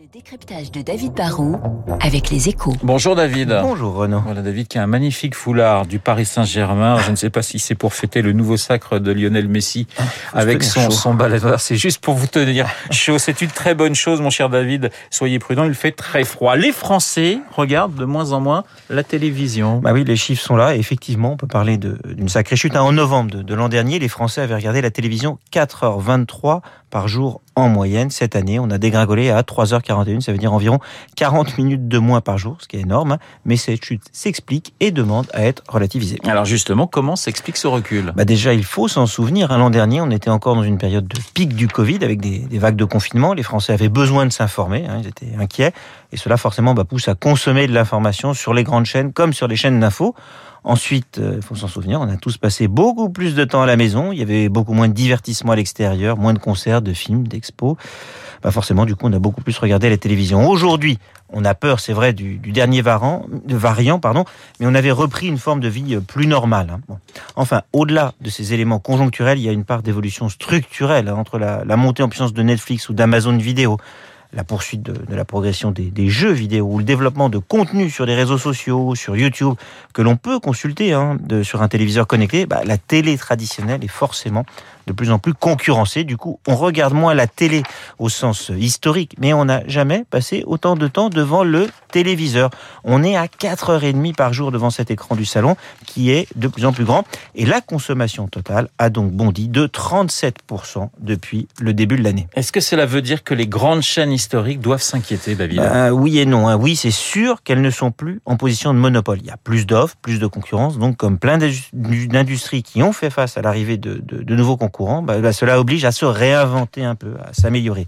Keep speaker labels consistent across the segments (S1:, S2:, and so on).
S1: Le décryptage de David Barrault avec les échos.
S2: Bonjour David.
S3: Bonjour Renaud.
S2: Voilà David qui a un magnifique foulard du Paris Saint-Germain. Je ne sais pas si c'est pour fêter le nouveau sacre de Lionel Messi
S3: Ah,
S2: avec son, son balai. C'est juste pour vous tenir chaud. C'est une très bonne chose, mon cher David. Soyez prudent, il fait très froid. Les Français regardent de moins en moins la télévision.
S3: Bah oui, les chiffres sont là. Effectivement, on peut parler d'une sacrée chute. En novembre de, de l'an dernier, les Français avaient regardé la télévision 4h23 par jour en moyenne. Cette année, on a dégringolé à 3h41, ça veut dire environ 40 minutes de moins par jour, ce qui est énorme. Mais cette chute s'explique et demande à être relativisée.
S2: Alors justement, comment s'explique ce recul?
S3: Bah Déjà, il faut s'en souvenir. L'an dernier, on était encore dans une période de pic du Covid avec des, des vagues de confinement. Les Français avaient besoin de s'informer, hein, ils étaient inquiets. Et cela, forcément, bah, pousse à consommer de l'information sur les grandes chaînes comme sur les chaînes d'infos. Ensuite, il euh, faut s'en souvenir, on a tous passé beaucoup plus de temps à la maison. Il y avait beaucoup moins de divertissement à l'extérieur, moins de concerts, de films, d'expos. Bah forcément, du coup, on a beaucoup plus regardé la télévision. Aujourd'hui, on a peur, c'est vrai, du, dernier variant, variant, pardon, mais on avait repris une forme de vie plus normale. Hein. Enfin, au-delà de ces éléments conjoncturels, il y a une part d'évolution structurelle hein, entre la, la montée en puissance de Netflix ou d'Amazon Vidéo, la poursuite de, la progression des, jeux vidéo ou le développement de contenu sur les réseaux sociaux, sur YouTube, que l'on peut consulter hein, sur un téléviseur connecté, bah, la télé traditionnelle est forcément de plus en plus concurrencée. Du coup, on regarde moins la télé au sens historique, mais on n'a jamais passé autant de temps devant le téléviseur. On est à 4h30 par jour devant cet écran du salon qui est de plus en plus grand. Et la consommation totale a donc bondi de 37% depuis le début de l'année.
S2: Est-ce que cela veut dire que les grandes chaînes historiques doivent s'inquiéter, David?
S3: Bah, Oui et non. Hein. Oui, c'est sûr qu'elles ne sont plus en position de monopole. Il y a plus d'offres, plus de concurrence. Donc, comme plein d'industries qui ont fait face à l'arrivée de, de, de, nouveaux concurrents, bah, bah, cela oblige à se réinventer un peu, à s'améliorer.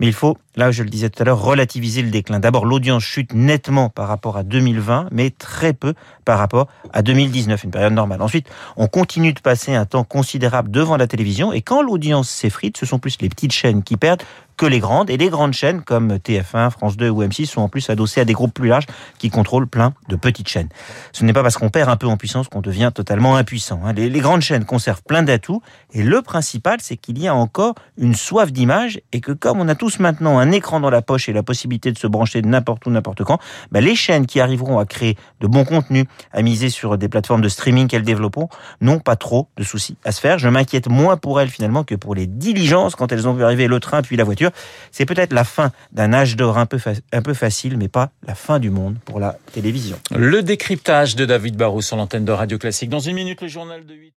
S3: Mais il faut, là je le disais tout à l'heure, relativiser le déclin. D'abord, l'audience chute nettement par rapport à 2020, mais très peu par rapport à 2019, une période normale. Ensuite, on continue de passer un temps considérable devant la télévision, et quand l'audience s'effrite, ce sont plus les petites chaînes qui perdent que les grandes. Et les grandes chaînes comme TF1, France 2 ou M6 sont en plus adossées à des groupes plus larges qui contrôlent plein de petites chaînes. Ce n'est pas parce qu'on perd un peu en puissance qu'on devient totalement impuissant. Les, les grandes chaînes conservent plein d'atouts et le principal, c'est qu'il y a encore une soif d'image et que comme on a tous maintenant un écran dans la poche et la possibilité de se brancher de n'importe où, n'importe quand, bah les chaînes qui arriveront à créer de bons contenus, à miser sur des plateformes de streaming qu'elles développeront, n'ont pas trop de soucis à se faire. Je m'inquiète moins pour elles finalement que pour les diligences quand elles ont vu arriver le train puis la voiture c'est peut-être la fin d'un âge d'or un peu, un peu facile, mais pas la fin du monde pour la télévision.
S2: Le décryptage de David Barrou sur l'antenne de Radio Classique. Dans une minute, le journal de 8